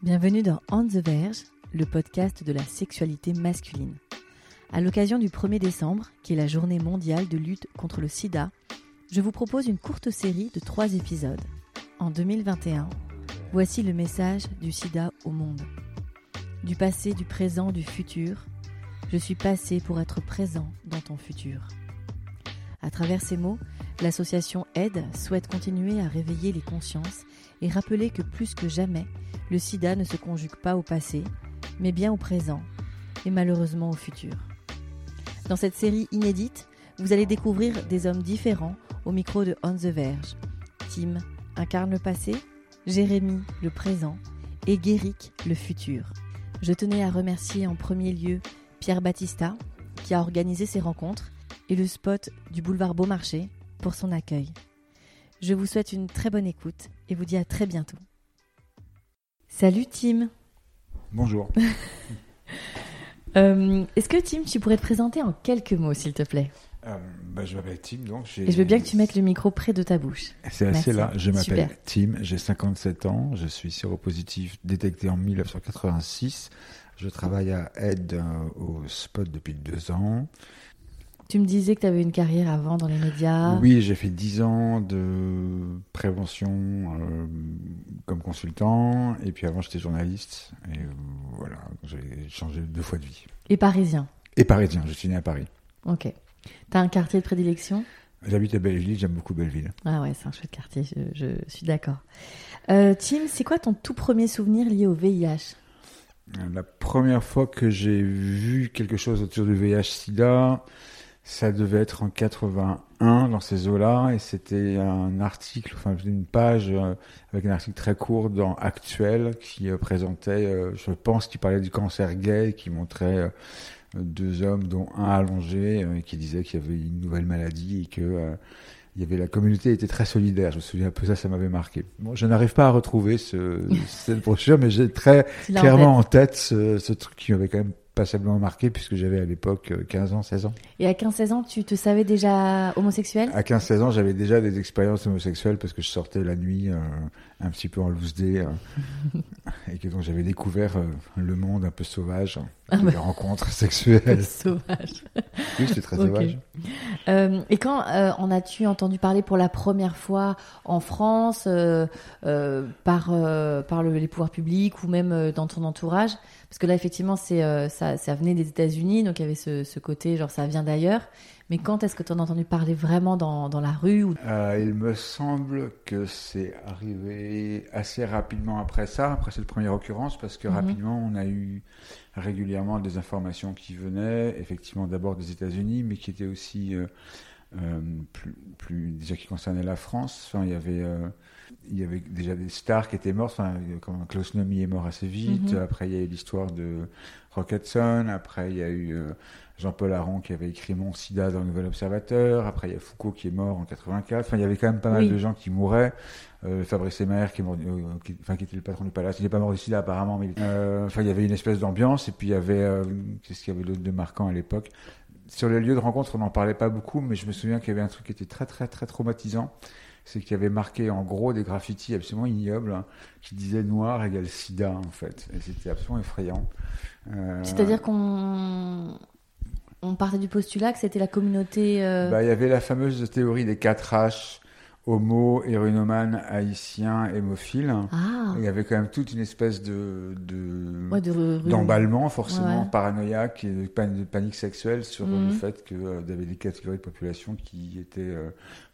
Bienvenue dans On the Verge, le podcast de la sexualité masculine. À l'occasion du 1er décembre, qui est la journée mondiale de lutte contre le sida, je vous propose une courte série de trois épisodes. En 2021, voici le message du sida au monde. Du passé, du présent, du futur, je suis passé pour être présent dans ton futur. À travers ces mots, l'association Aide souhaite continuer à réveiller les consciences et rappeler que plus que jamais, le sida ne se conjugue pas au passé, mais bien au présent et malheureusement au futur. Dans cette série inédite, vous allez découvrir des hommes différents au micro de On the Verge. Tim incarne le passé, Jérémy le présent et Guéric le futur. Je tenais à remercier en premier lieu Pierre Battista qui a organisé ces rencontres et le spot du boulevard Beaumarchais pour son accueil. Je vous souhaite une très bonne écoute et vous dis à très bientôt. Salut Tim. Bonjour. Euh, Est-ce que Tim, tu pourrais te présenter en quelques mots, s'il te plaît? Euh, bah, je m'appelle Tim, donc j'ai- Et je veux bien que tu mettes le micro près de ta bouche. C'est assez là. Je m'appelle. Tim, j'ai 57 ans, je suis séropositif détecté en 1986. Je travaille à Aide euh, au Spot depuis deux ans. Tu me disais que tu avais une carrière avant dans les médias. Oui, j'ai fait 10 ans de prévention euh, comme consultant, et puis avant j'étais journaliste, et voilà, j'ai changé deux fois de vie. Et parisien. Et parisien, je suis né à Paris. Ok. T'as un quartier de prédilection? J'habite à Belleville, j'aime beaucoup Belleville. Ah ouais, c'est un chouette quartier, je, je suis d'accord. Euh, Tim, c'est quoi ton tout premier souvenir lié au VIH La première fois que j'ai vu quelque chose autour du VIH-Sida, ça devait être en 81 dans ces eaux-là, et c'était un article, enfin une page euh, avec un article très court dans Actuel qui euh, présentait, euh, je pense, qui parlait du cancer gay, qui montrait deux hommes, dont un allongé, et qui disait qu'il y avait une nouvelle maladie et que il y avait la communauté était très solidaire. Je me souviens un peu ça, ça m'avait marqué. Bon, je n'arrive pas à retrouver ce, cette brochure, mais j'ai très en clairement en tête ce, ce truc qui m'avait quand même passablement marqué puisque j'avais à l'époque euh, 15 ans, 16 ans. Et à 15-16 ans, tu te savais déjà homosexuel? À 15-16 ans, j'avais déjà des expériences homosexuelles parce que je sortais la nuit euh, un petit peu en loose day euh, et que donc j'avais découvert euh, le monde un peu sauvage, Ah des bah. rencontres sexuelles. Sauvage. Oui, c'était très sauvage. Euh, et quand euh, en as-tu entendu parler pour la première fois en France euh, par par le- les pouvoirs publics ou même dans ton entourage? Parce que là, effectivement, c'est ça, ça venait des États-Unis, donc il y avait ce, ce côté genre ça vient d'ailleurs. Mais quand est-ce que tu en as entendu parler vraiment dans, dans la rue ou... Il me semble que c'est arrivé assez rapidement après ça, après cette première occurrence, parce que Mhm. rapidement on a eu régulièrement des informations qui venaient, effectivement d'abord des États-Unis, mais qui étaient aussi euh, euh, plus, plus déjà qui concernaient la France. Enfin, il y avait euh, il y avait déjà des stars qui étaient mortes. Enfin, comme Klaus Nomi est mort assez vite. Mhm. Après, il y a eu l'histoire de Rock Hudson. Après, il y a eu Jean-Paul Aron qui avait écrit Mon Sida dans le Nouvel Observateur. Après, il y a Foucault qui est mort en 84. Enfin, il y avait quand même pas mal Oui. de gens qui mouraient. Euh, Fabrice Emaer qui est mort, euh, qui, enfin, qui était le patron du palace. Il n'est pas mort du sida apparemment, mais euh, enfin, il y avait une espèce d'ambiance. Et puis, il y avait, qu'est-ce qu'il y avait d'autre de marquant à l'époque Sur les lieux de rencontre, on n'en parlait pas beaucoup, mais je me souviens qu'il y avait un truc qui était très, très, très traumatisant. C'est qu'il y avait marqué en gros des graffitis absolument ignobles hein, qui disaient noir égale sida en fait. Et c'était absolument effrayant. Euh, C'est-à-dire qu'on on partait du postulat que c'était la communauté. euh, Bah, il y avait la fameuse théorie des 4 H, homo, héroïnomane, haïtien, hémophile. Ah, Il y avait quand même toute une espèce de, de- ouais, de rue- rue- d'emballement forcément Ouais. paranoïaque et de, pan- de panique sexuelle sur euh, Mhm. le fait qu'il y avait des catégories de population qui étaient euh,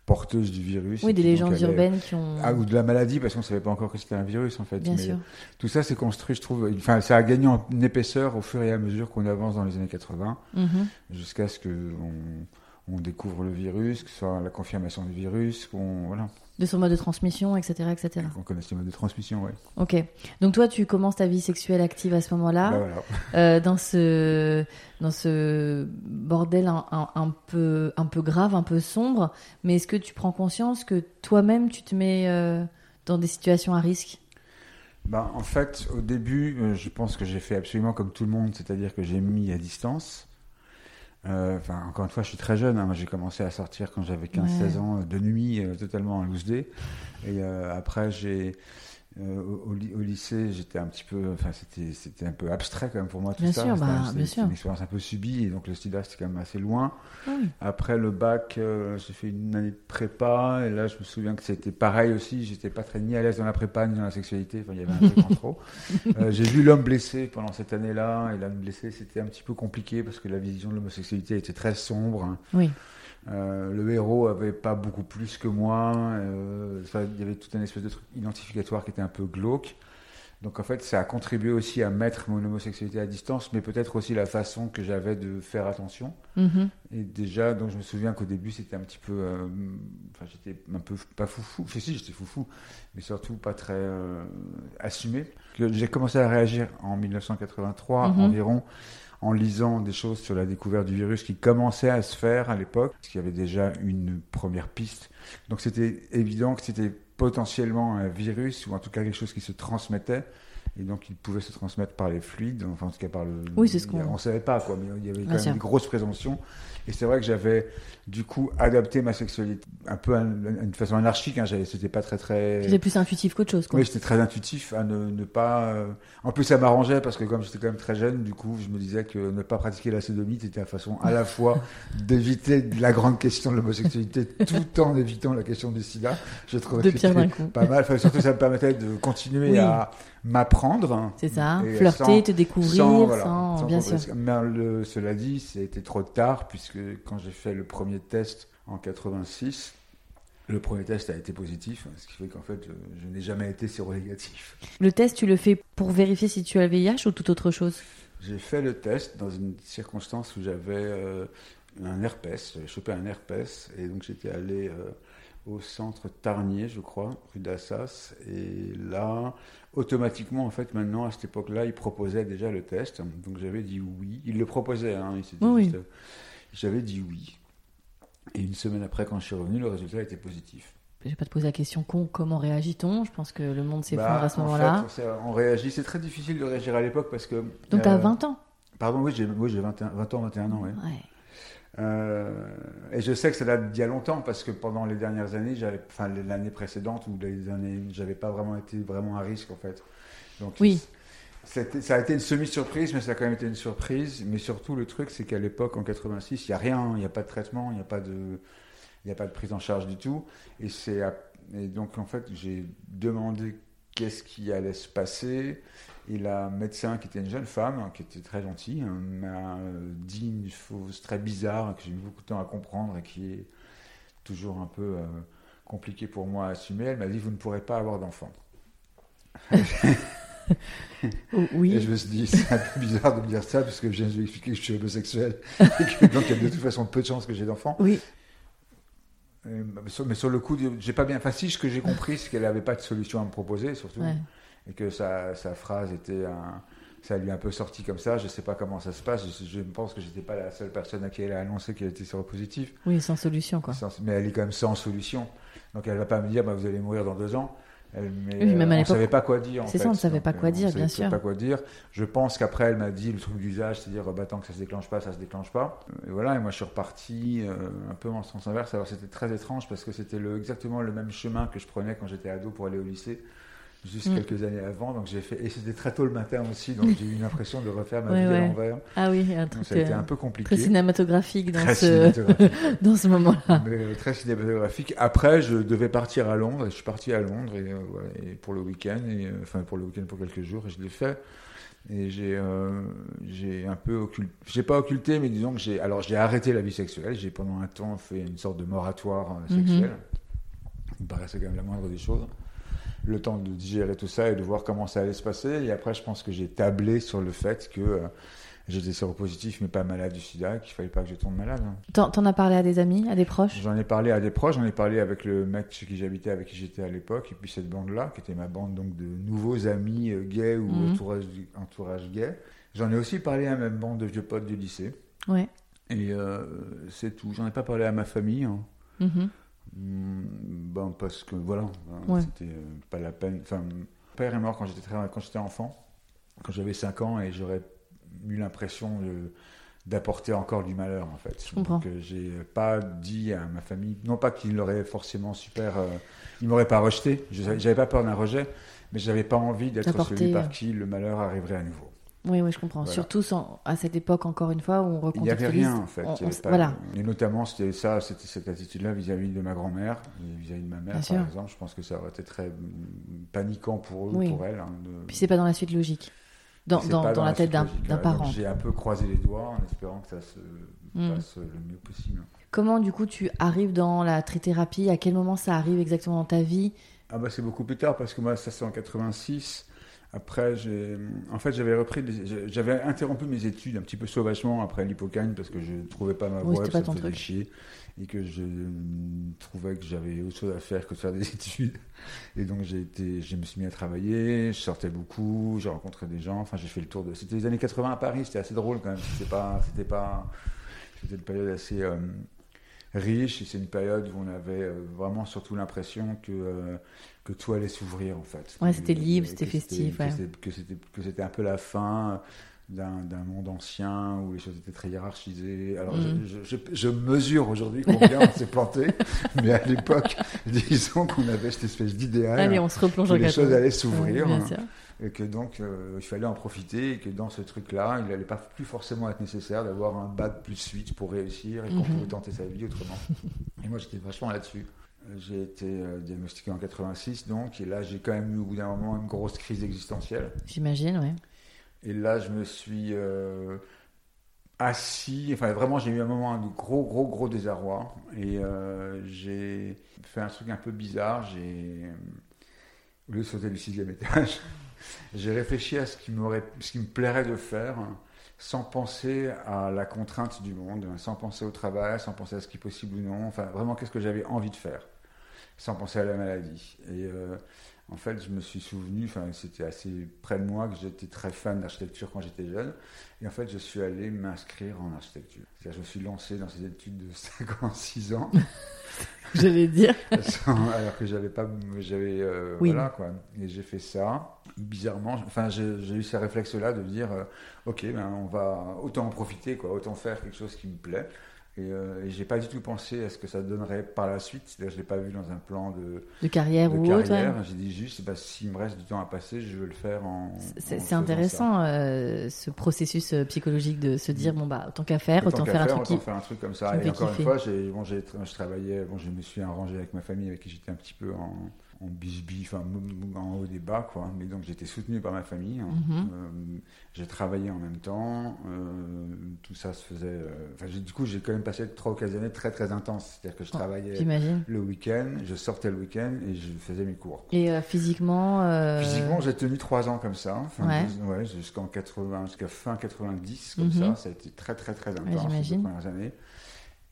porteuses du virus. Oui, des légendes urbaines qui ont. Ah, ou de la maladie, parce qu'on ne savait pas encore que c'était un virus, en fait. Bien Mais sûr. Tout ça s'est construit, je trouve. Enfin, ça a gagné en épaisseur au fur et à mesure qu'on avance dans les années 80, Mhm. jusqu'à ce qu'on on découvre le virus, que ce soit la confirmation du virus, qu'on voilà, De son mode de transmission, etc. etc. qu'on connaisse les modes de transmission. Ouais. Ok. Donc toi, tu commences ta vie sexuelle active à ce moment-là, Bah, voilà. euh, dans ce dans ce bordel un, un- un peu un peu grave, un peu sombre. Mais est-ce que tu prends conscience que toi-même, tu te mets euh, dans des situations à risque? Bah, en fait, au début, euh, je pense que j'ai fait absolument comme tout le monde, c'est-à-dire que j'ai mis à distance. Euh, Enfin, encore une fois, je suis très jeune. hein. Moi, j'ai commencé à sortir quand j'avais 15-16 Ouais. ans, euh, de nuit, euh, totalement en loose day. Et euh, après, j'ai euh, au, au ly- au lycée, j'étais un petit peu, enfin, c'était un peu abstrait quand même pour moi tout Bien ça. sûr, C'était- bah, bien sûr. une expérience un peu subie, et donc le sida, c'était quand même assez loin. Oui. Après le bac, euh, j'ai fait une année de prépa, et là, je me souviens que c'était pareil aussi. J'étais pas très ni à l'aise dans la prépa ni dans la sexualité. Enfin, il y avait un truc en trop. Euh, j'ai vu l'homme blessé pendant cette année-là, et l'homme blessé, c'était un petit peu compliqué parce que la vision de l'homosexualité était très sombre. hein. Oui. Euh, le héros avait pas beaucoup plus que moi. euh, ça- il y avait tout un espèce de truc identificatoire qui était un peu glauque. Donc en fait, ça a contribué aussi à mettre mon homosexualité à distance, mais peut-être aussi la façon que j'avais de faire attention. Mhm. Et déjà, donc je me souviens qu'au début, c'était un petit peu. euh, Enfin, j'étais un peu pas foufou. Enfin, si, j'étais foufou, mais surtout pas très assumé. J'ai commencé à réagir en 1983 Mhm. environ, en lisant des choses sur la découverte du virus qui commençait à se faire à l'époque, parce qu'il y avait déjà une première piste. Donc c'était évident que c'était potentiellement un virus, ou en tout cas quelque chose qui se transmettait. Et donc, il pouvait se transmettre par les fluides, enfin, en tout cas par le. Oui, c'est ce qu'on- On savait pas, quoi, mais il y avait quand même une grosse présomption. Et c'est vrai que j'avais, du coup, adapté ma sexualité un peu à une, à une façon anarchique. Hein. C'était pas très, très. C'était plus intuitif qu'autre chose, quoi. Oui, j'étais très intuitif à ne, ne pas. euh, En plus, ça m'arrangeait parce que comme j'étais quand même très jeune, du coup, je me disais que ne pas pratiquer la sodomie, c'était la façon à la fois d'éviter la grande question de l'homosexualité tout en évitant la question du sida. Je trouvais que c'était pas mal. Enfin, surtout, ça me permettait de continuer Oui. à m'apprendre. C'est ça. Flirter, sans- te découvrir, sans, voilà, sans- bien sûr. Mais le- cela dit, c'était trop tard puisque quand j'ai fait le premier test en 86, le premier test a été positif, ce qui fait qu'en fait, je, je n'ai jamais été séronégatif. Le test, tu le fais pour vérifier si tu as le VIH ou toute autre chose? J'ai fait le test dans une circonstance où j'avais euh, un herpès, j'avais chopé un herpès, et donc j'étais allé euh, au centre Tarnier, je crois, rue d'Assas, et là, automatiquement, en fait, maintenant, à cette époque-là, ils proposaient déjà le test, donc j'avais dit oui. Ils le proposaient, hein, ils s'étaient Oui, juste, euh, j'avais dit oui. Et une semaine après, quand je suis revenu, le résultat était positif. Je vais pas te poser la question con, comment réagit-on? Je pense que le monde s'effondre Bah, à ce en moment-là. on réagit, c'est très difficile de réagir à l'époque parce que... Donc tu as euh, 20 ans Pardon, oui, j'ai oui, j'ai 21 20 ans, 21 ans, oui. Ouais. Euh, et je sais que ça date d'il y a longtemps parce que pendant les dernières années, enfin l'année précédente ou les années, j'avais pas vraiment été vraiment à risque en fait. Donc Oui. Ça a été une semi-surprise, mais ça a quand même été une surprise. Mais surtout le truc, c'est qu'à l'époque en 86, il y a rien, il n'y a pas de traitement, il n'y a pas de, n'y a pas de prise en charge du tout. Et c'est donc en fait j'ai demandé qu'est-ce qui allait se passer. Et la médecin, qui était une jeune femme, qui était très gentille, hein, m'a dit une chose très bizarre que j'ai mis beaucoup de temps à comprendre et qui est toujours un peu euh, compliqué pour moi à assumer. Elle m'a dit Vous ne pourrez pas avoir d'enfant. Oui. Et je me suis dit C'est un peu bizarre de me dire ça, parce que je viens de lui expliquer que je suis homosexuel. et que, donc il y a de toute façon peu de chances que j'ai d'enfant. Oui. Mais sur, mais sur le coup, j'ai pas bien. Enfin, si, ce que j'ai compris, c'est qu'elle n'avait pas de solution à me proposer, surtout. Ouais. et que sa, sa phrase était un, ça lui a un peu sorti comme ça. Je sais pas comment ça se passe. Je, je pense que j'étais pas la seule personne à qui elle a annoncé qu'elle était séropositive. Oui, sans solution, quoi. Sans- mais elle est quand même sans solution. Donc elle va pas me dire bah, vous allez mourir dans deux ans. Elle, mais Oui, même à on l'époque, savait pas quoi dire. c'est ça, on ne savait pas Donc, quoi euh, dire, bien sûr. pas quoi dire. Je pense qu'après elle m'a dit le truc d'usage, c'est-à-dire bah, tant que ça se déclenche pas, ça se déclenche pas. Et voilà. Et moi je suis reparti euh, un peu en sens inverse. Alors c'était très étrange parce que c'était le, exactement le même chemin que je prenais quand j'étais ado pour aller au lycée juste Mm. quelques années avant. Donc j'ai fait et c'était très tôt le matin aussi, donc j'ai eu l'impression de refaire ma Ouais, vie ouais. à l'envers. Ah oui, un Donc ça a été euh, un peu très compliqué. cinématographique dans Très ce, cinématographique, dans ce moment-là. mais euh, très cinématographique. Après, je devais partir à Londres. et Je suis parti à Londres et, euh, voilà, et pour le week-end, enfin pour le week-end pour quelques jours, et je l'ai fait. Et j'ai euh, j'ai un peu occulté, j'ai pas occulté, mais disons que j'ai alors j'ai arrêté la vie sexuelle. J'ai pendant un temps fait une sorte de moratoire euh, Mhm. sexuel. Ça me paraissait quand même la moindre des choses. Le temps de digérer tout ça et de voir comment ça allait se passer. Et après, je pense que j'ai tablé sur le fait que euh, J'étais séropositif, mais pas malade du sida, qu'il fallait pas que je tombe malade. hein. T'en as parlé à des amis, à des proches? J'en ai parlé à des proches, j'en ai parlé avec le mec chez qui j'habitais, avec qui j'étais à l'époque, et puis cette bande-là, qui était ma bande donc de nouveaux amis euh, gays ou Mhm. entourage, entourage gay. J'en ai aussi parlé à ma bande de vieux potes du lycée. Ouais. Et euh, c'est tout. J'en ai pas parlé à ma famille. hein. Mhm. Hmm, Ben, parce que voilà, hein, Ouais. c'était euh, pas la peine. Enfin, mon père est mort quand j'étais enfant, quand j'avais 5 ans, et j'aurais eu l'impression d'apporter encore du malheur en fait. Je comprends. Donc euh, j'ai pas dit à ma famille, non pas qu'il l'aurait forcément super, euh, il m'aurait pas rejeté. Je- J'avais pas peur d'un rejet, mais j'avais pas envie d'être celui par qui le malheur arriverait à nouveau. Oui, oui, je comprends. Voilà. Surtout sans- à cette époque, encore une fois, où on Il n'y avait recontextualise. rien en fait. On- on- pas- voilà. Et notamment, c'était ça, c'était cette attitude-là vis-à-vis de ma grand-mère, vis-à-vis de ma mère, Bien par sûr. exemple. Je pense que ça aurait été très mm, paniquant pour eux, Oui. pour elle. hein, de- Puis c'est pas dans la suite logique. Dans, la tête d'un parent. J'ai un peu croisé les doigts en espérant que ça se Mm. passe le mieux possible. Comment, du coup, tu arrives dans la trithérapie? À quel moment ça arrive exactement dans ta vie? Ah bah c'est beaucoup plus tard parce que moi ça c'est en 86. Après en fait j'avais repris, des- j'avais interrompu mes études un petit peu sauvagement après l'hypocagne parce que je trouvais pas ma Oui, voie, ça pas me ton faisait chier et que je trouvais que j'avais autre chose à faire que de faire des études. Et donc j'ai été, je me suis mis à travailler, je sortais beaucoup, j'ai rencontré des gens, enfin j'ai fait le tour de. C'était les années 80 à Paris, c'était assez drôle quand même. C'était pas, c'était pas, c'était une période assez euh, riche et c'est une période où on avait euh, vraiment surtout l'impression que euh, que tout allait s'ouvrir en fait. Ouais, c'était libre, c'était festif, ouais. c'était- Que c'était que c'était un peu la fin d'un monde ancien où les choses étaient très hiérarchisées. Alors Mhm. je, je, je- je mesure aujourd'hui combien on s'est planté, mais à l'époque, disons qu'on avait cette espèce d'idéal Allez, on se replonge que les 80. choses allaient s'ouvrir et que donc euh, il fallait en profiter et que dans ce truc-là, il n'allait pas plus forcément être nécessaire d'avoir un bac plus 8 pour réussir et qu'on Mhm. pouvait tenter sa vie autrement. et moi, j'étais vachement là-dessus. J'ai été euh, diagnostiqué en 86, donc, et là, j'ai quand même eu au bout d'un moment une grosse crise existentielle. J'imagine, ouais. Et là, je me suis euh, assis. Enfin, vraiment, j'ai eu un moment de gros, gros, gros désarroi. Et euh, j'ai fait un truc un peu bizarre. J'ai, au lieu de sauter du sixième étage, j'ai réfléchi à ce qui, me plairait de faire sans penser à la contrainte du monde, sans penser au travail, sans penser à ce qui est possible ou non. Enfin, vraiment, qu'est-ce que j'avais envie de faire sans penser à la maladie. Et euh, en fait, je me suis souvenu, enfin, c'était assez près de moi que j'étais très fan d'architecture quand j'étais jeune. Et en fait, je suis allé m'inscrire en architecture. C'est-à-dire, je me suis lancé dans ces études de 56 ans, J'allais dire. sans- alors que j'avais pas, j'avais, euh, Oui. voilà quoi. Et j'ai fait ça. Bizarrement, enfin, j'ai j'ai eu ces réflexes-là de dire, euh, ok, ben, on va autant en profiter, quoi, autant faire quelque chose qui me plaît. Et, euh, et j'ai pas du tout pensé à ce que ça donnerait par la suite. C'est-à-dire, je l'ai pas vu dans un plan de, De carrière de ou autre. carrière. J'ai dit juste, bah, s'il me reste du temps à passer, je veux le faire en. C'est intéressant euh, ce processus euh, psychologique de se dire bon bah autant qu'à faire, autant, faire un truc autant qui. faire un truc comme ça. Et encore kiffer. une fois, j'ai, bon, j'ai, je travaillais, bon, je me suis arrangé avec ma famille, avec qui j'étais un petit peu en, en bisbille, enfin, en haut des bas, quoi. Mais donc, j'étais soutenu par ma famille. hein. Mhm. Euh, j'ai travaillé en même temps. euh, tout ça se faisait. euh, Enfin, du coup, j'ai quand même passé trois ou quatre années très, très intenses. C'est-à-dire que je Oh, travaillais le week-end, je sortais le week-end et je faisais mes cours. Et physiquement. Physiquement, j'ai tenu trois ans comme ça, enfin, Ouais. deux- ouais, jusqu'en 80, jusqu'à fin 90, comme Mhm. ça. Ça a été très, très, très intense deux premières années.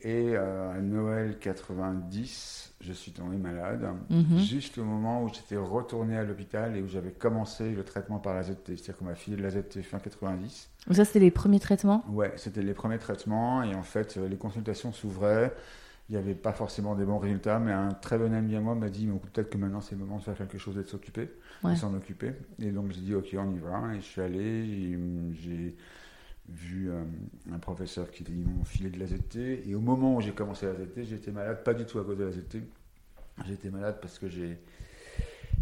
Et euh, à Noël 90, je suis tombé malade, Mhm. juste au moment où j'étais retourné à l'hôpital et où j'avais commencé le traitement par la ZT. C'est-à-dire qu'on m'a filé de la ZT fin 90. Donc ça c'était les premiers traitements? Ouais, c'était les premiers traitements et en fait, euh, les consultations s'ouvraient. Il n'y avait pas forcément des bons résultats, mais un très bon ami à moi m'a dit, peut-être que maintenant c'est le moment de faire quelque chose et de s'occuper, Ouais. de s'en occuper. Et donc j'ai dit, ok, on y va. Et je suis allé, j'ai vu euh, un professeur qui ils m'ont filé de la ZT. Et au moment où j'ai commencé la ZT, j'étais malade, pas du tout à cause de la ZT. J'étais malade parce que j'ai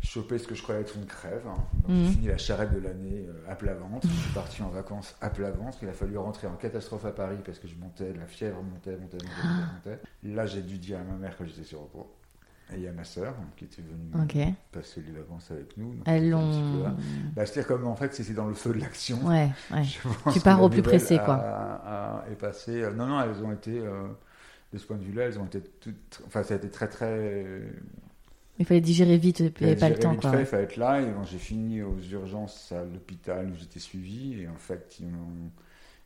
chopé ce que je croyais être une crève. hein. Donc Mhm. j'ai fini la charrette de l'année euh, à plat ventre. Je suis parti en vacances à plat ventre. Il a fallu rentrer en catastrophe à Paris parce que je montais, la fièvre montait, montait, montait, montait. montait. Là, j'ai dû dire à ma mère que j'étais sur repos. Et à ma sœur qui était venue Ok. passer les vacances avec nous. Elles l'ont. là. Bah, C'est-à-dire comme en fait c'était dans le feu de l'action. Ouais, ouais. Tu pars au plus pressé, a- quoi. a- est euh, Non, non, elles ont été, euh, de ce point de vue-là, elles ont été toutes. Enfin, ça a été très, très. Il fallait digérer vite, il n'y avait pas le temps vite quoi. fait, Il fallait être là. Et j'ai fini aux urgences à l'hôpital où j'étais suivi. Et en fait, ils m'ont,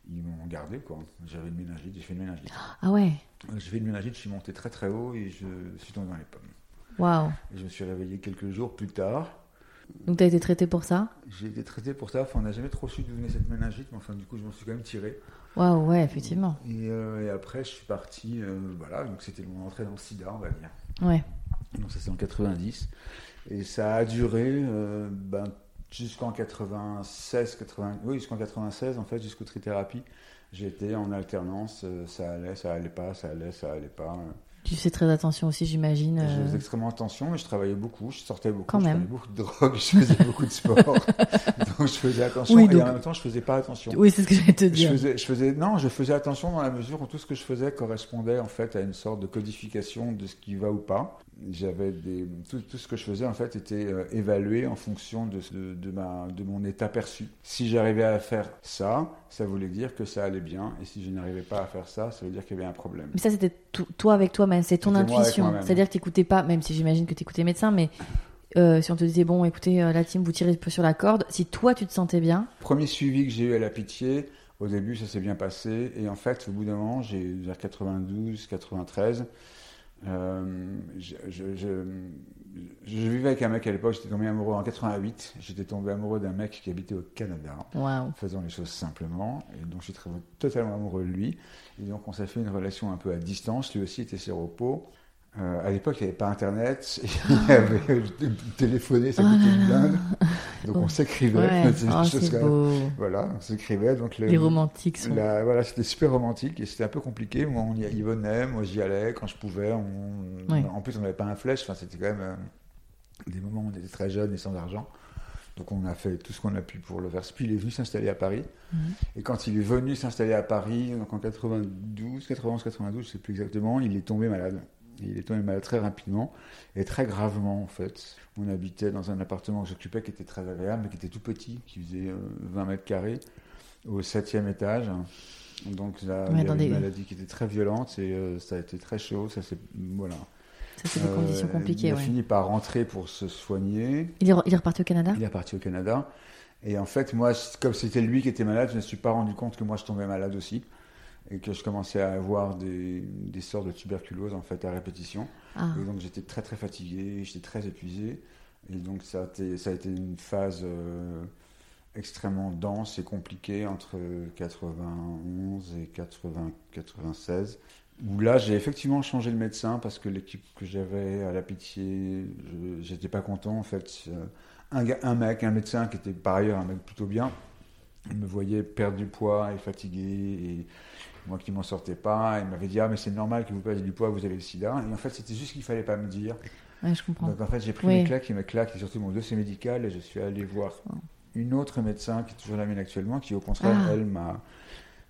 ils m'ont gardé, quoi. J'avais une méningite, j'ai fait une méningite. Ah ouais. J'ai fait une méningite, je suis monté très très haut et je suis tombé dans les pommes. Waouh. Je me suis réveillé quelques jours plus tard. Donc, tu as été traité pour ça? J'ai été traité pour ça. Enfin, on n'a jamais trop su d'où venait cette méningite, mais enfin, du coup, je m'en suis quand même tiré. Waouh, ouais, effectivement. Et, euh, et après, je suis parti. euh, voilà, donc c'était mon entrée dans le sida, on va dire. Ouais. Donc ça c'est en 90. Et ça a duré euh, ben, jusqu'en 96, 80, oui, jusqu'en 96 en fait, jusqu'aux trithérapies. J'étais en alternance, euh, ça allait, ça allait pas, ça allait, ça allait pas. Tu fais très attention aussi, j'imagine. Je euh, faisais extrêmement attention, mais je travaillais beaucoup, je sortais beaucoup, Quand je même. prenais beaucoup de drogue, je faisais beaucoup de sport. donc je faisais attention Oui, et en même temps je faisais pas attention. Oui, c'est ce que j'allais te Je dire. faisais, je faisais, non, je faisais attention dans la mesure où tout ce que je faisais correspondait en fait à une sorte de codification de ce qui va ou pas. J'avais des, tout, tout ce que je faisais en fait était euh, évalué en fonction de, de, de ma, de mon état perçu. Si j'arrivais à faire ça, ça voulait dire que ça allait bien, et si je n'arrivais pas à faire ça, ça veut dire qu'il y avait un problème. Mais ça, c'était toi avec toi-même, c'est ton intuition. C'est-à-dire que tu n'écoutais pas, même si j'imagine que tu écoutais médecin, mais euh, si on te disait, bon, écoutez, euh, la team, vous tirez un peu sur la corde, si toi, tu te sentais bien, Premier suivi que j'ai eu à la pitié, au début ça s'est bien passé, et en fait au bout d'un moment, j'ai vers 92, 93, euh, je, je, je, je vivais avec un mec à l'époque, j'étais tombé amoureux en 88, j'étais tombé amoureux d'un mec qui habitait au Canada, waouh. faisant les choses simplement, et donc je suis très- totalement amoureux de lui, et donc on s'est fait une relation un peu à distance, lui aussi était séropo. Euh, à l'époque, il n'y avait pas Internet, il y avait téléphoné, ça coûtait une blinde. Donc on s'écrivait. Ouais, beau. Voilà, on s'écrivait. Donc le- Les romantiques sont. la- voilà, c'était super romantique et c'était un peu compliqué. Moi, on y, y venait, moi j'y allais quand je pouvais. On. En plus, on n'avait pas un flèche. Enfin, c'était quand même euh, des moments où on était très jeunes et sans argent. Donc on a fait tout ce qu'on a pu pour le faire. Puis il est venu s'installer à Paris. Mhm. Et quand il est venu s'installer à Paris, donc en 92, 91, 92, je sais plus exactement, il est tombé malade. Et il est tombé malade très rapidement et très gravement en fait. On habitait dans un appartement que j'occupais qui était très agréable, mais qui était tout petit, qui faisait euh, 20 mètres carrés, au septième étage. Donc là, Ouais, il y avait une des- maladie qui était très violente et euh, ça a été très chaud. Ça c'est voilà. Ça, c'est des Euh, conditions compliquées, Il a ouais. fini par rentrer pour se soigner. Il est, il est reparti au Canada? Il est parti au Canada. Et en fait, moi, comme c'était lui qui était malade, je ne me suis pas rendu compte que moi, je tombais malade aussi. Et que je commençais à avoir des, des sortes de tuberculose, en fait, à répétition. Ah, Et donc, j'étais très, très fatigué, j'étais très épuisé. Et donc, ça a été, ça a été une phase euh, extrêmement dense et compliquée entre 91 et 80, 96. Où là, j'ai effectivement changé de médecin parce que l'équipe que j'avais à la pitié, j'étais pas content. En fait, un, mec, un médecin qui était par ailleurs un mec plutôt bien, il me voyait perdre du poids et fatigué et moi qui m'en sortais pas. Il m'avait dit Ah, mais c'est normal que vous perdiez du poids, vous avez le sida. Et en fait, c'était juste qu'il fallait pas me dire. ouais, je comprends. Donc en fait, j'ai pris Oui. mes claques et mes claques, et surtout mon dossier médical, et je suis allé voir une autre médecin qui est toujours la mienne actuellement, qui au contraire, Ah. elle m'a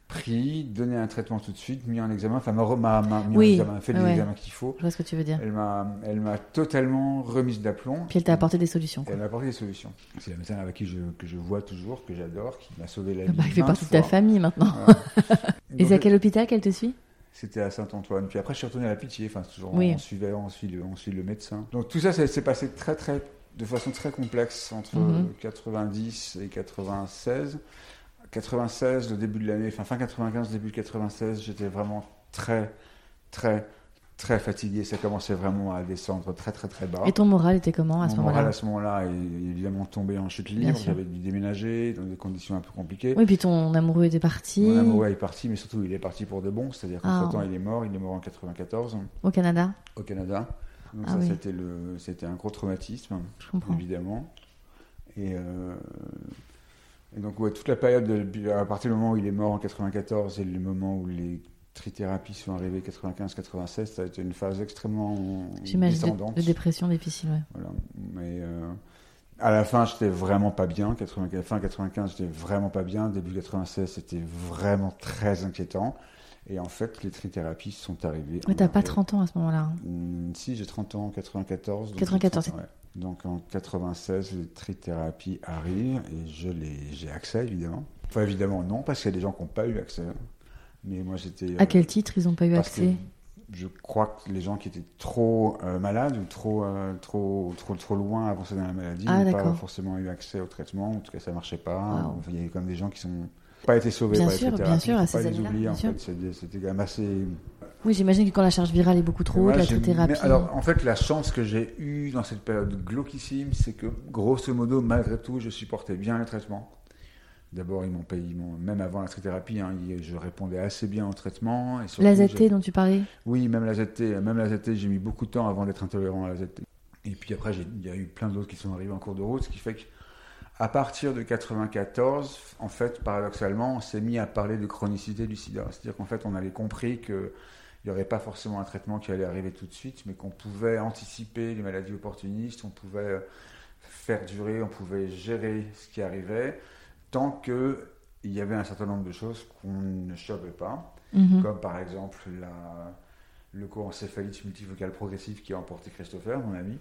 pris, donné un traitement tout de suite, mis en examen, enfin m'a re- m'a m'a mis Oui. en examen, fait les Ouais. examens qu'il faut. Je vois ce que tu veux dire. Elle m'a, elle m'a totalement remise d'aplomb. Puis elle t'a apporté des solutions. Quoi. Elle m'a apporté des solutions. C'est la médecin avec qui je, que je vois toujours, que j'adore, qui m'a sauvé la Ah vie. bah, il fait partie de ta famille maintenant. Voilà. Et Donc, c'est à quel hôpital qu'elle te suit? C'était à Saint-Antoine. Puis après, je suis retourné à la pitié. Enfin, toujours, Oui. on, suivait, on, suit le, on suit le médecin. Donc tout ça, ça s'est passé très, très, de façon très complexe entre Mhm. 90 et 96. 96, le début de l'année, enfin fin 95, début 96, j'étais vraiment très, très, très fatigué. Ça commençait vraiment à descendre très, très, très bas. Et ton moral était comment à ce Mon moral moment-là à ce moment-là est évidemment tombé en chute libre. J'avais dû déménager dans des conditions un peu compliquées. Oui, puis ton amoureux était parti Mon amoureux est parti, mais surtout il est parti pour de bon. C'est-à-dire Ah. qu'entre temps il est mort. Il est mort en 94 au Canada. au Canada. Donc Ah ça oui. c'était le, c'était un gros traumatisme évidemment. Et, euh, et donc ouais, toute la période de- à partir du moment où il est mort en 94 et le moment où les trithérapies sont arrivées 95-96, ça a été une phase extrêmement J'imagine descendante. de, de dépression difficile. Ouais. Voilà. Mais euh, à la fin, j'étais vraiment pas bien. 80, fin 95, j'étais vraiment pas bien. Début 96, c'était vraiment très inquiétant. Et en fait, les trithérapies sont arrivées. Mais t'as pas avril. 30 ans à ce moment-là. hein. Hmm, si, j'ai 30 ans en 94. donc 94, j'ai 30 ans, ouais. Donc en 96, les trithérapies arrivent et je les, j'ai accès évidemment. Enfin évidemment non, parce qu'il y a des gens qui n'ont pas eu accès. Mais moi j'étais. À euh, quel titre ils n'ont pas eu accès? je crois que les gens qui étaient trop euh, malades ou trop, euh, trop, trop, trop loin avancés dans la maladie Ah, n'ont pas forcément eu accès au traitement. En tout cas, ça marchait pas. Il y quand même des gens qui sont pas été sauvés Bien par sûr, les bien sûr, à Faut pas ces les oublier, bien en sûr. fait. C'était- quand même assez. Oui, j'imagine que quand la charge virale est beaucoup trop haute, la trithérapie. mais alors, en fait, la chance que j'ai eue dans cette période glauquissime, c'est que, grosso modo, malgré tout, je supportais bien le traitement. D'abord, ils m'ont payé, ils même avant la trithérapie, hein, je répondais assez bien au traitement. Et surtout, la ZT dont tu parlais Oui, même la ZT, même la ZT, j'ai mis beaucoup de temps avant d'être intolérant à la ZT. Et puis après, il y a eu plein d'autres qui sont arrivés en cours de route, ce qui fait que à partir de 94, en fait, paradoxalement, on s'est mis à parler de chronicité du sida. C'est-à-dire qu'en fait, on avait compris qu'il n'y aurait pas forcément un traitement qui allait arriver tout de suite, mais qu'on pouvait anticiper les maladies opportunistes, on pouvait faire durer, on pouvait gérer ce qui arrivait, tant qu'il y avait un certain nombre de choses qu'on ne chopait pas Mhm. comme par exemple la, le coencéphalite multivocale progressive qui a emporté Christopher, mon ami,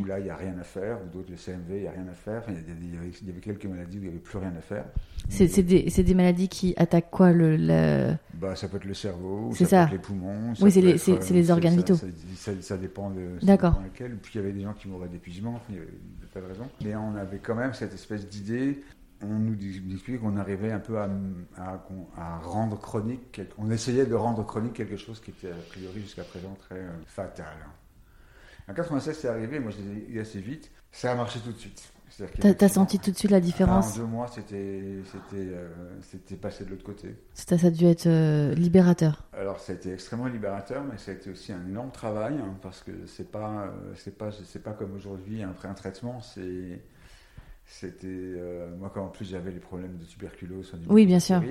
où là il n'y a rien à faire, ou d'autres le CMV, il n'y a rien à faire, il y, avait, il y avait quelques maladies où il n'y avait plus rien à faire. C'est des, des maladies qui attaquent quoi le, le- Bah, ça peut être le cerveau, ça, ça. peut être les poumons. ça Oui, c'est les- euh, les organes vitaux. Ça, ça- ça dépend de D'accord. Puis il y avait des gens qui mouraient d'épuisement, il y avait tas de raisons. Mais on avait quand même cette espèce d'idée. On nous dis- expliquait qu'on arrivait un peu à, à- à rendre chronique, quelque- on essayait de rendre chronique quelque chose qui était a priori jusqu'à présent très euh, fatal. En 96, c'est arrivé, moi je l'ai assez vite, ça a marché tout de suite. T'as senti tout de suite la différence En deux mois, c'était c'était, euh, c'était passé de l'autre côté. ça, ça a dû être euh, libérateur. Alors, ça a été extrêmement libérateur, mais ça a été aussi un énorme travail, hein, parce que c'est pas, pas, c'est pas comme aujourd'hui, après un traitement, c'est, c'était, euh, moi, quand en plus j'avais les problèmes de tuberculose, enfin, du Oui, bien sûr.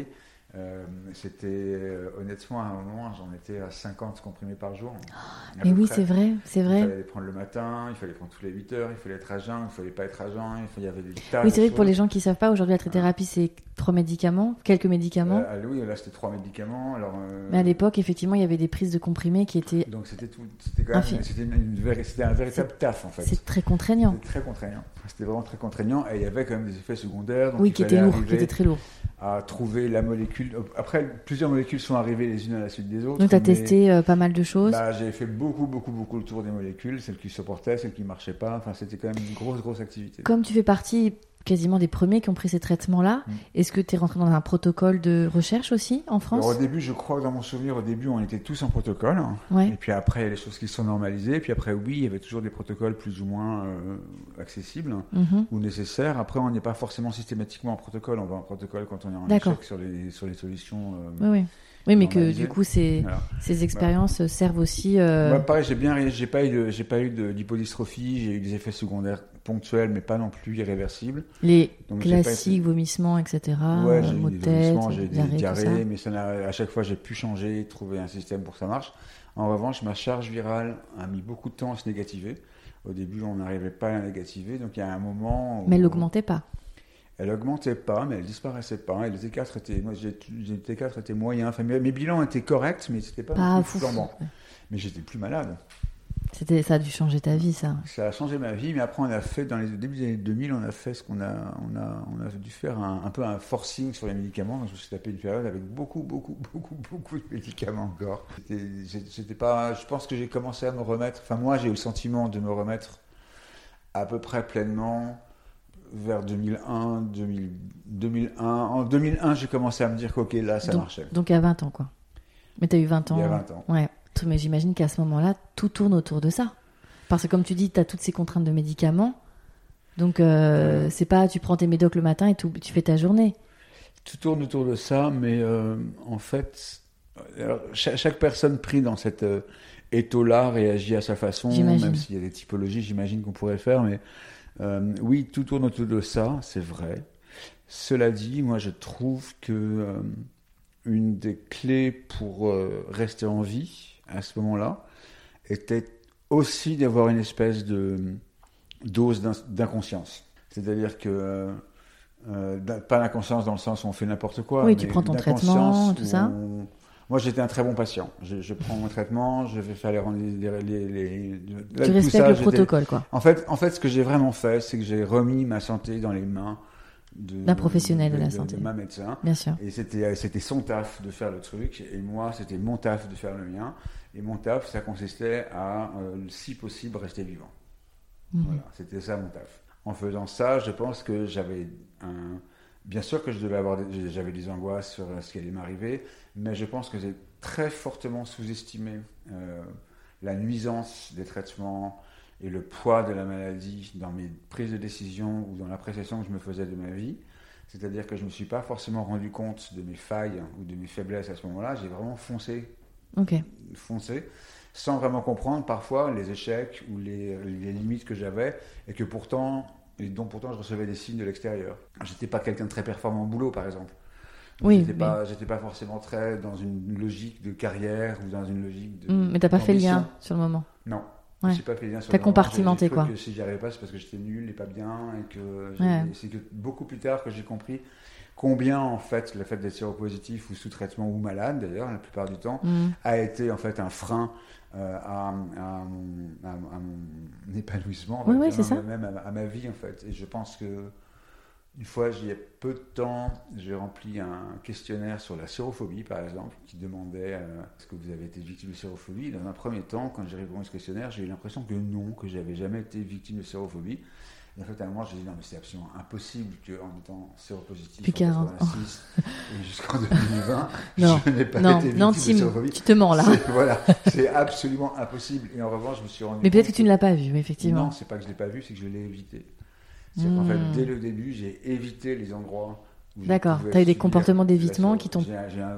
Euh, c'était, euh, honnêtement, à un moment, j'en étais à 50 comprimés par jour. à Mais oui, c'est vrai, c'est Il vrai. fallait les prendre le matin, il fallait prendre tous les 8 heures, il fallait être à jeun, il fallait pas être à jeun, il, fallait- il y avait des tas Oui, c'est vrai que pour les gens qui savent pas, aujourd'hui la trithérapie c'est trois médicaments, quelques médicaments. Euh, ah oui, là c'était trois médicaments. Alors, euh, Mais à l'époque, effectivement, il y avait des prises de comprimés qui étaient. Donc c'était tout, c'était quand même, Infini. c'était une- une véri- c'était un véritable taf en fait. C'est très contraignant. C'était très contraignant. C'était vraiment très contraignant et il y avait quand même des effets secondaires. Donc Oui, il qui étaient lourds, qui étaient très lourds. à trouver la molécule. Après, plusieurs molécules sont arrivées les unes à la suite des autres. Donc tu as testé euh, pas mal de choses. Bah, j'ai fait beaucoup, beaucoup, beaucoup le tour des molécules, celles qui supportaient, celles qui marchaient pas. Enfin, c'était quand même une grosse, grosse activité. Comme tu fais partie quasiment des premiers qui ont pris ces traitements-là, Mm. est-ce que tu es rentré dans un protocole de recherche aussi en France Alors, au début, je crois que dans mon souvenir, au début, on était tous en protocole. Ouais. Et puis après, il y a les choses qui se sont normalisées. Et puis après, oui, il y avait toujours des protocoles plus ou moins euh, accessibles Mhm. ou nécessaires. Après, on n'est pas forcément systématiquement en protocole. On va en protocole quand on est en échec sur les, sur les solutions. euh, Oui, oui. Oui, mais que du coup, ces, voilà. ces expériences servent aussi. euh, Moi, pareil, j'ai bien, j'ai pas eu, de- j'ai pas eu d'hypodystrophie. J'ai eu des effets secondaires ponctuels, mais pas non plus irréversibles. les Donc, j'ai pas classiques, vomissements, etc. ouais, j'ai eu de des vomissements, j'ai des diarrhées, mais ça n'a- à chaque fois, j'ai pu changer, trouver un système pour que ça marche. En revanche, ma charge virale a mis beaucoup de temps à se négativer. Au début, on n'arrivait pas à la négativer, donc il y a un moment où Mais elle n'augmentait pas. Elle augmentait pas, mais elle disparaissait pas. Et les T4 étaient, moi, les T4 étaient moyens. Enfin, mes, mes bilans étaient corrects, mais c'était pas, Pas fou. flambant. Mais j'étais plus malade. C'était, ça a dû changer ta vie, ça. Ça a changé ma vie, mais après on a fait dans les débuts des années 2000, on a fait ce qu'on a, on a, on a dû faire un, un peu un forcing sur les médicaments. Donc je me suis tapé une période avec beaucoup, beaucoup, beaucoup, beaucoup de médicaments encore. C'était, pas, je pense que j'ai commencé à me remettre. Enfin moi j'ai eu le sentiment de me remettre à peu près pleinement vers 2001, 2000, 2001. En 2001 j'ai commencé à me dire qu'ok là ça donc, marchait. donc à 20 ans, quoi. Mais t'as eu 20 ans. Il y a 20 ans. Ouais. Mais j'imagine qu'à ce moment-là, tout tourne autour de ça. Parce que comme tu dis, tu as toutes ces contraintes de médicaments. Donc, euh, c'est pas tu prends tes médocs le matin et tout, tu fais ta journée. Tout tourne autour de ça, mais euh, en fait, alors, chaque, personne prise dans cet euh, étau-là réagit à sa façon, même s'il y a des typologies, j'imagine qu'on pourrait faire, mais euh, oui, tout tourne autour de ça, c'est vrai. Cela dit, moi je trouve que euh, une des clés pour euh, rester en vie à ce moment-là était aussi d'avoir une espèce de dose d'in- d'inconscience. C'est-à-dire que euh, pas l'inconscience dans le sens où on fait n'importe quoi. Oui, tu prends ton traitement, tout ça. on- Moi, j'étais un très bon patient. Je, je prends mon traitement, je vais faire les les, les, les- là, tu respectes ça, le protocole, quoi. En fait, en fait, ce que j'ai vraiment fait, c'est que j'ai remis ma santé dans les mains de- D'un professionnel de la santé. de ma médecin. Bien sûr. Et c'était, c'était son taf de faire le truc, et moi, c'était mon taf de faire le mien. Et mon taf, ça consistait à, euh, si possible, rester vivant. Mhm. Voilà, c'était ça mon taf. En faisant ça, je pense que j'avais un Bien sûr que je devais avoir, j'avais des angoisses sur ce qui allait m'arriver, mais je pense que j'ai très fortement sous-estimé euh, la nuisance des traitements et le poids de la maladie dans mes prises de décision ou dans l'appréciation que je me faisais de ma vie. C'est-à-dire que je ne me suis pas forcément rendu compte de mes failles ou de mes faiblesses à ce moment-là. J'ai vraiment foncé Ok. foncer sans vraiment comprendre parfois les échecs ou les, les limites que j'avais et que pourtant et dont pourtant je recevais des signes de l'extérieur. J'étais pas quelqu'un de très performant au boulot par exemple. Oui, j'étais mais- pas j'étais pas forcément très dans une logique de carrière ou dans une logique de Hmm, mais t'as pas fait le lien sur le moment. Non. Ouais. J'ai pas fait le lien sur T'as compartimenté, quoi. Que si j'y arrivais pas, c'est parce que j'étais nul et pas bien et que Ouais. c'est que beaucoup plus tard que j'ai compris combien en fait le fait d'être séropositif ou sous traitement ou malade d'ailleurs la plupart du temps Hmm. a été en fait un frein euh, à, à mon, à- à mon épanouissement, Oui, oui, ça. même à, à ma vie en fait. Et je pense que une fois, j'y ai peu de temps, j'ai rempli un questionnaire sur la sérophobie par exemple, qui demandait euh, est-ce que vous avez été victime de sérophobie? Dans un premier temps, quand j'ai répondu à ce questionnaire, j'ai eu l'impression que non, que j'avais jamais été victime de sérophobie. Et en fait, à un moment, j'ai dit non, mais c'est absolument impossible qu'en étant séropositif en 40. 86 et jusqu'en 2020, Non, je n'ai pas non, été victime non, de sérophobie. tu te mens là. C'est- Voilà, c'est absolument impossible. Et en revanche, je me suis rendu Mais peut-être que tu ne l'as pas vu, effectivement. Non, c'est pas que je l'ai pas vu, c'est que je l'ai évité. C'est qu'en fait, Hmm. dès le début, j'ai évité les endroits D'accord, pouvais t'as eu des comportements d'évitement qui t'ont-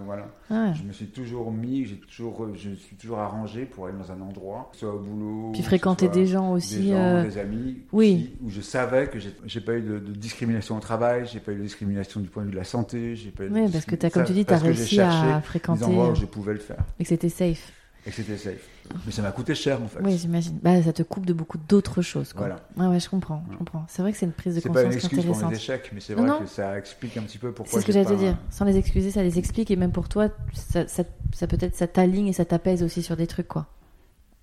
Voilà. Ouais. Je me suis toujours mis, j'ai toujours, je me suis toujours arrangé pour aller dans un endroit, que ce soit au boulot. Puis fréquenter des gens des aussi. gens, euh, des amis, oui. aussi, où je savais que j'ai pas eu de, de discrimination au travail, j'ai pas eu de discrimination du point de vue de la santé, j'ai pas eu de Oui, parce que t'as, comme tu dis, que j'ai réussi à fréquenter des endroits euh, où je pouvais le faire et que c'était safe. et que c'était safe. Mais ça m'a coûté cher en fait. Oui, j'imagine. Bah, ça te coupe de beaucoup d'autres choses. Quoi. Voilà. Ouais, ouais, je comprends. Je comprends. C'est vrai que c'est une prise de C'est pas une conscience excuse pour intéressante. mes échecs, mais c'est vrai non. que ça explique un petit peu pourquoi. C'est ce que j'allais te dire. Sans les excuser, ça les explique. Et même pour toi, ça, ça, ça peut-être ça t'aligne et ça t'apaise aussi sur des trucs, quoi.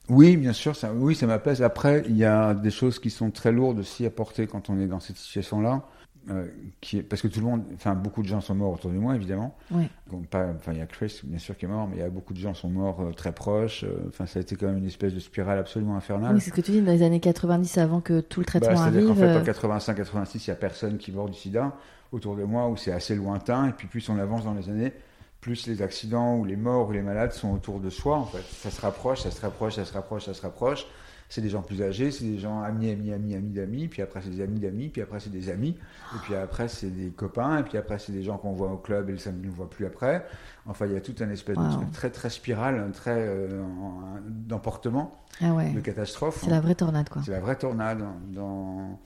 Oui, bien sûr, ça, oui, ça m'apaise. Après, il y a des choses qui sont très lourdes aussi à porter quand on est dans cette situation-là. Euh, qui est, parce que tout le monde, enfin, beaucoup de gens sont morts autour de moi, évidemment. Ouais. Donc, pas, enfin, il y a Chris, bien sûr, qui est mort, mais il y a beaucoup de gens qui sont morts euh, très proches. euh, Enfin, ça a été quand même une espèce de spirale absolument infernale. Oui, c'est ce que tu dis dans les années 90, avant que tout le Bah, traitement C'est-à-dire arrive. qu'en fait, en 85-86, il n'y a personne qui meurt du sida autour de moi, où c'est assez lointain. Et puis, plus on avance dans les années, plus les accidents ou les morts ou les malades sont autour de soi, en fait. Ça se rapproche, ça se rapproche, ça se rapproche, ça se rapproche. C'est des gens plus âgés, c'est des gens amis, amis, amis, amis d'amis, puis après c'est des amis d'amis, puis après c'est des amis, et puis après c'est des copains, et puis après c'est des gens qu'on voit au club et le samedi on ne voit plus après. Enfin, il y a tout un espèce Wow. de truc très très spirale, très euh, en- d'emportement, Ah ouais. de catastrophe. C'est la vraie tornade, quoi. C'est la vraie tornade. Dans...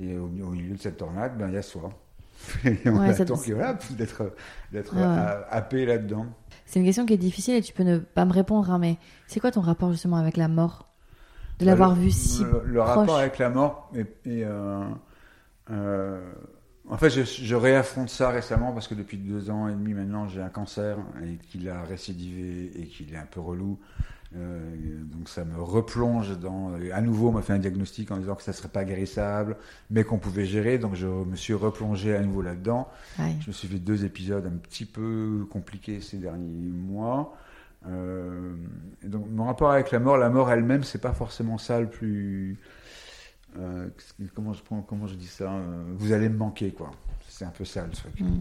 Et au, au milieu de cette tornade, ben, il y a soi. Et on Ouais, attend voilà, d'être d'être Ah ouais. ha- happé là-dedans. C'est une question qui est difficile et tu peux ne pas me répondre, hein, mais c'est quoi ton rapport justement avec la mort? De l'avoir le- vu si Le, le proche. rapport avec la mort, et, et, euh, euh, en fait, je, je réaffronte ça récemment parce que depuis deux ans et demi maintenant, j'ai un cancer et qu'il a récidivé et qu'il est un peu relou. Euh, donc ça me replonge dans. À nouveau, on m'a fait un diagnostic en disant que ça serait pas guérissable, mais qu'on pouvait gérer. Donc je me suis replongé à nouveau là-dedans. Je me suis fait deux épisodes un petit peu compliqués ces derniers mois. Euh, donc mon rapport avec la mort, la mort elle-même, c'est pas forcément ça le plus. euh, comment je prends, comment je dis ça euh, Vous allez me manquer, quoi. C'est un peu ça le truc. Mm.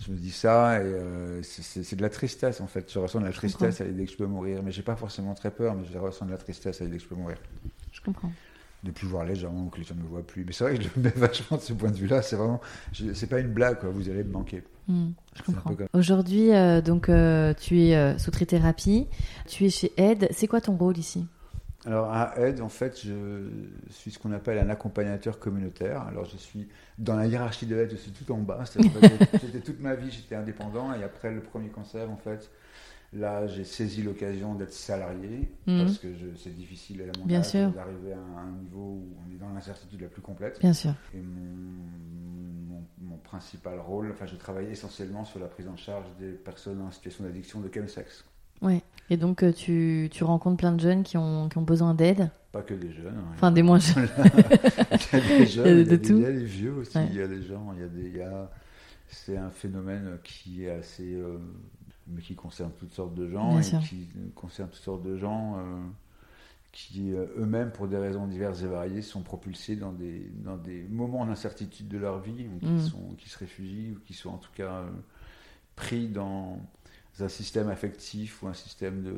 Je me dis ça et euh, c'est- de la tristesse en fait. Je ressens de la tristesse à l'idée que je peux mourir, mais j'ai pas forcément très peur, mais je ressens de la tristesse à l'idée que je peux mourir Je comprends. de plus voir les gens ou que les gens ne me voient plus. Mais c'est vrai que je le mets vachement de ce point de vue-là. C'est vraiment, c'est pas une blague, quoi. Vous allez me manquer. Mm, je comprends. comme- Aujourd'hui, euh, donc euh, tu es euh, sous trithérapie, tu es chez Aide. C'est quoi ton rôle ici? Alors à Aide, en fait, je suis ce qu'on appelle un accompagnateur communautaire. Alors je suis dans la hiérarchie de Aide, je suis tout en bas. J'étais toute ma vie, j'étais indépendant, et après le premier cancer, en fait, là, j'ai saisi l'occasion d'être salarié Mhm. parce que c'est difficile à sûr. d'arriver à un niveau où on est dans l'incertitude la plus complète. Bien sûr. Et mon, mon- principal rôle, enfin, je travaille essentiellement sur la prise en charge des personnes en situation d'addiction de chemsex. Ouais. Et donc euh, tu, tu rencontres plein de jeunes qui ont, qui ont besoin d'aide, Pas que des jeunes. hein. enfin des moins jeunes. il y a des jeunes, Il y a de des, il y a des vieux aussi, Ouais. il y a des gens, il y a des il y a- C'est un phénomène qui est assez. euh, mais qui concerne toutes sortes de gens Bien et sûr. qui concerne toutes sortes de gens. euh, qui euh, eux-mêmes, pour des raisons diverses et variées, sont propulsés dans des, dans des moments d'incertitude de leur vie, ou qui, Mm. sont, qui se réfugient, ou qui sont en tout cas euh, pris dans un système affectif ou un système de,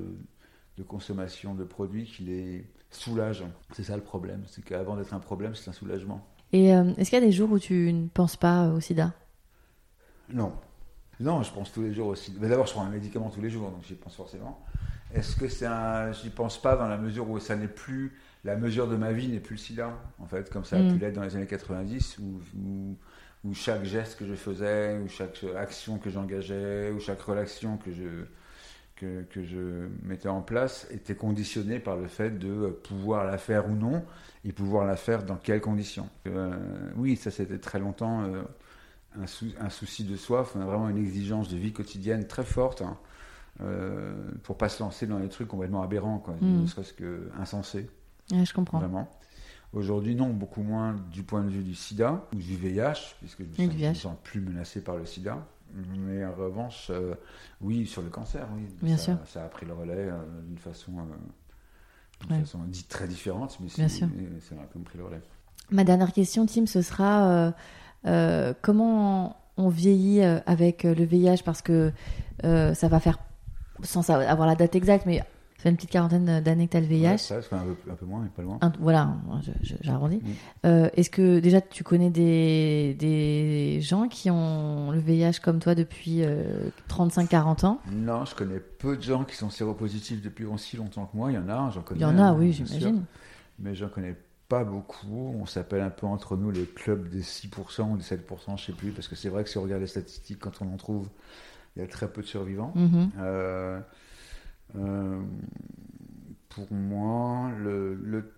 de consommation de produits qui les soulage. C'est ça le problème, c'est qu'avant d'être un problème, c'est un soulagement. Et euh, est-ce qu'il y a des jours où tu ne penses pas au sida? Non. Non, je pense tous les jours aussi. Mais d'abord, je prends un médicament tous les jours, donc j'y pense forcément. Est-ce que c'est un. J'y pense pas dans la mesure où ça n'est plus. La mesure de ma vie n'est plus le sida, en fait, comme ça a Mm. pu l'être dans les années 90, où, où, où chaque geste que je faisais, ou chaque action que j'engageais, ou chaque relation que je, que, que je mettais en place était conditionnée par le fait de pouvoir la faire ou non, et pouvoir la faire dans quelles conditions. Euh, oui, ça c'était très longtemps. euh, un, sou- un souci de soif, on a vraiment une exigence de vie quotidienne très forte hein, euh, pour pas se lancer dans des trucs complètement aberrants, quoi, Mm. ne serait-ce que insensés, Ouais, Je comprends. vraiment. Aujourd'hui, non, beaucoup moins du point de vue du sida ou du VIH, puisque je me sens, du je me VIH. sens plus menacé par le sida. Mais en revanche, euh, oui, sur le cancer, oui. Bien ça, sûr. ça a pris le relais euh, d'une façon, euh, Ouais. façon dite très différente, mais c'est- ça a quand même pris le relais. Ma dernière question, Tim, ce sera euh, euh, comment on vieillit euh, avec euh, le VIH parce que euh, ça va faire, sans sa- avoir la date exacte, mais ça fait une petite quarantaine d'années que tu as le VIH. Ouais, ça, c'est un peu, un peu moins, mais pas loin. Un- voilà, j'arrondis. Mm. Euh, Est-ce que déjà tu connais des, des gens qui ont le VIH comme toi depuis 35-40 ans? Non, je connais peu de gens qui sont séropositifs depuis aussi longtemps que moi. Il y en a, j'en connais. Il y en a, hein, oui, j'imagine. Mais j'en connais pas beaucoup. On s'appelle un peu entre nous les clubs des 6% ou des 7%, je sais plus, parce que c'est vrai que si on regarde les statistiques, quand on en trouve, il y a très peu de survivants. Mhm. Euh, euh, pour moi, le, le-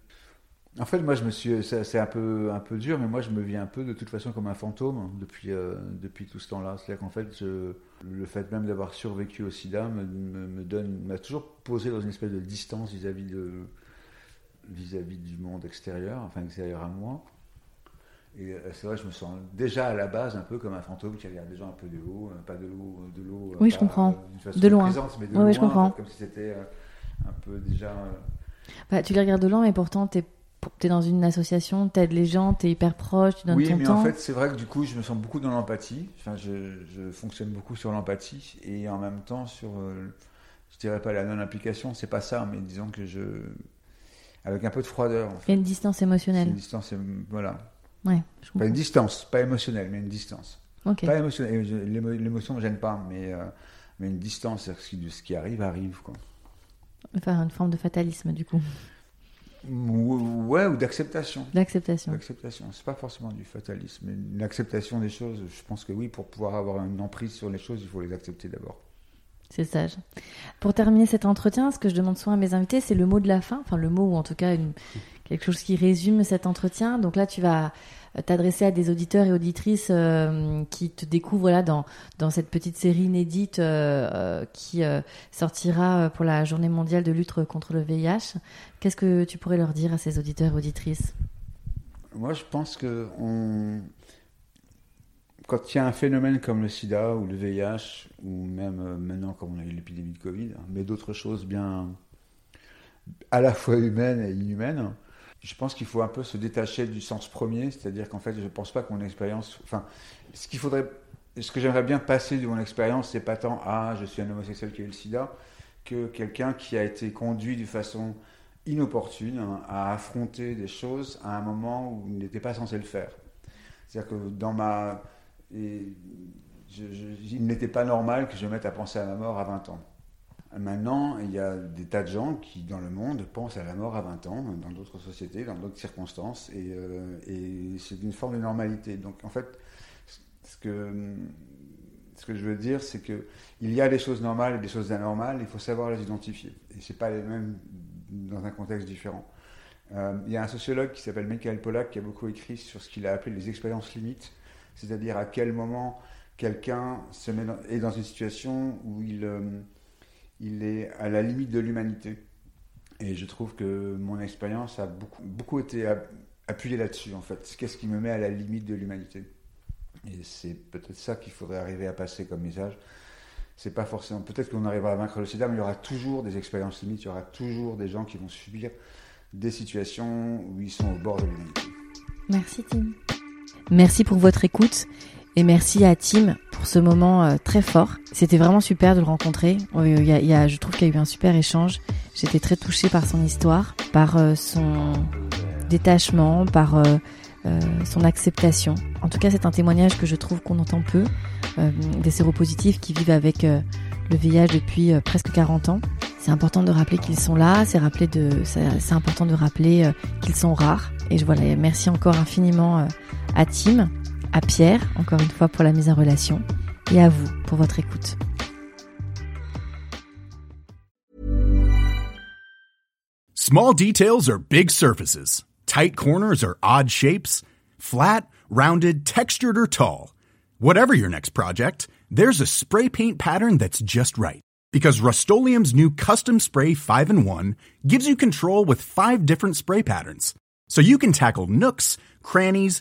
en fait, moi, je me suis, c'est un peu, un peu dur, mais moi, je me vis un peu de toute façon comme un fantôme depuis, euh, depuis tout ce temps-là. C'est-à-dire qu'en fait, je- le fait même d'avoir survécu au SIDA me, me- me donne, m'a toujours posé dans une espèce de distance vis-à-vis de, vis-à-vis du monde extérieur, enfin extérieur à moi. Et euh, c'est vrai, je me sens déjà à la base un peu comme un fantôme qui regarde des gens un peu de haut, euh, pas de l'eau, de l'eau. euh, Oui, je comprends. euh, façon De loin. présente, mais de ouais, je comprends. Comme si c'était euh, un peu déjà. euh, Bah, tu les regardes de loin, mais pourtant tu es, dans une association, tu aides les gens, tu es hyper proche, tu donnes Oui, ton mais temps. en fait, c'est vrai que du coup, je me sens beaucoup dans l'empathie. Enfin, je, je fonctionne beaucoup sur l'empathie et en même temps sur, euh, je dirais pas la non-implication, c'est pas ça, mais disons que je, avec un peu de froideur. En Il y fait. a une distance émotionnelle. une distance, euh, voilà. Ouais, je Pas une distance, pas émotionnelle, mais une distance. Ok. Pas émotionnelle. L'émo- L'émotion ne me gêne pas, mais, euh, mais une distance, c'est-à-dire que ce qui- ce qui arrive, arrive. Quoi. Enfin, une forme de fatalisme, du coup, Ou- Ouais, ou d'acceptation. d'acceptation. L'acceptation, c'est pas forcément du fatalisme, mais une acceptation des choses. Je pense que oui, pour pouvoir avoir une emprise sur les choses, il faut les accepter d'abord. C'est sage. Pour terminer cet entretien, ce que je demande souvent à mes invités, c'est le mot de la fin, enfin le mot ou en tout cas quelque chose qui résume cet entretien. Donc là, tu vas t'adresser à des auditeurs et auditrices euh, qui te découvrent là dans, dans cette petite série inédite euh, euh, qui euh, sortira pour la journée mondiale de lutte contre le VIH. Qu'est-ce que tu pourrais leur dire à ces auditeurs et auditrices? Moi, je pense que on... quand il y a un phénomène comme le sida ou le VIH, ou même euh, maintenant, comme on a eu l'épidémie de Covid, hein, mais d'autres choses bien à la fois humaines et inhumaines, je pense qu'il faut un peu se détacher du sens premier, c'est-à-dire qu'en fait, je ne pense pas que mon expérience. Enfin, ce qu'il faudrait. Ce que j'aimerais bien passer de mon expérience, c'est pas tant Ah, je suis un homosexuel qui a eu le sida, que quelqu'un qui a été conduit de façon inopportune hein, à affronter des choses à un moment où il n'était pas censé le faire. C'est-à-dire que dans ma. Et il n'était pas normal que je me mette à penser à ma mort à 20 ans. Maintenant, il y a des tas de gens qui, dans le monde, pensent à la mort à 20 ans, dans d'autres sociétés, dans d'autres circonstances, et, euh, c'est une forme de normalité. Donc, en fait, ce que, ce je veux dire, c'est que il y a des choses normales et des choses anormales, il faut savoir les identifier. Et c'est pas les mêmes dans un contexte différent. Euh, il y a un sociologue qui s'appelle Michael Pollack qui a beaucoup écrit sur ce qu'il a appelé les expériences limites, c'est-à-dire à quel moment quelqu'un se met est dans une situation où il, euh, il est à la limite de l'humanité. Et je trouve que mon expérience a beaucoup, beaucoup été app- appuyée là-dessus, en fait. Qu'est-ce qui me met à la limite de l'humanité? Et c'est peut-être ça qu'il faudrait arriver à passer comme message. C'est pas forcément. Peut-être qu'on arrivera à vaincre le sida, mais il y aura toujours des expériences limites, il y aura toujours des gens qui vont subir des situations où ils sont au bord de l'humanité. Merci Tim. Merci pour votre écoute et merci à Tim pour ce moment euh, très fort. C'était vraiment super de le rencontrer. A, il y a, je trouve qu'il y a eu un super échange. J'étais très touchée par son histoire, par euh, son détachement, par euh, euh, son acceptation. En tout cas, c'est un témoignage que je trouve qu'on entend peu euh, des séropositifs qui vivent avec euh, le VIH depuis presque 40 ans. C'est important de rappeler qu'ils sont là, c'est important de rappeler qu'ils sont rares. Et je voilà, merci encore infiniment à Tim, à Pierre, encore une fois pour la mise en relation, et à vous pour votre écoute. Small details are big surfaces. Tight corners are odd shapes. Flat, rounded, textured, or tall. Whatever your next project, there's a spray paint pattern that's just right. Because Rust new Custom Spray 5 and 1 gives you control with five different spray patterns. So you can tackle nooks, crannies,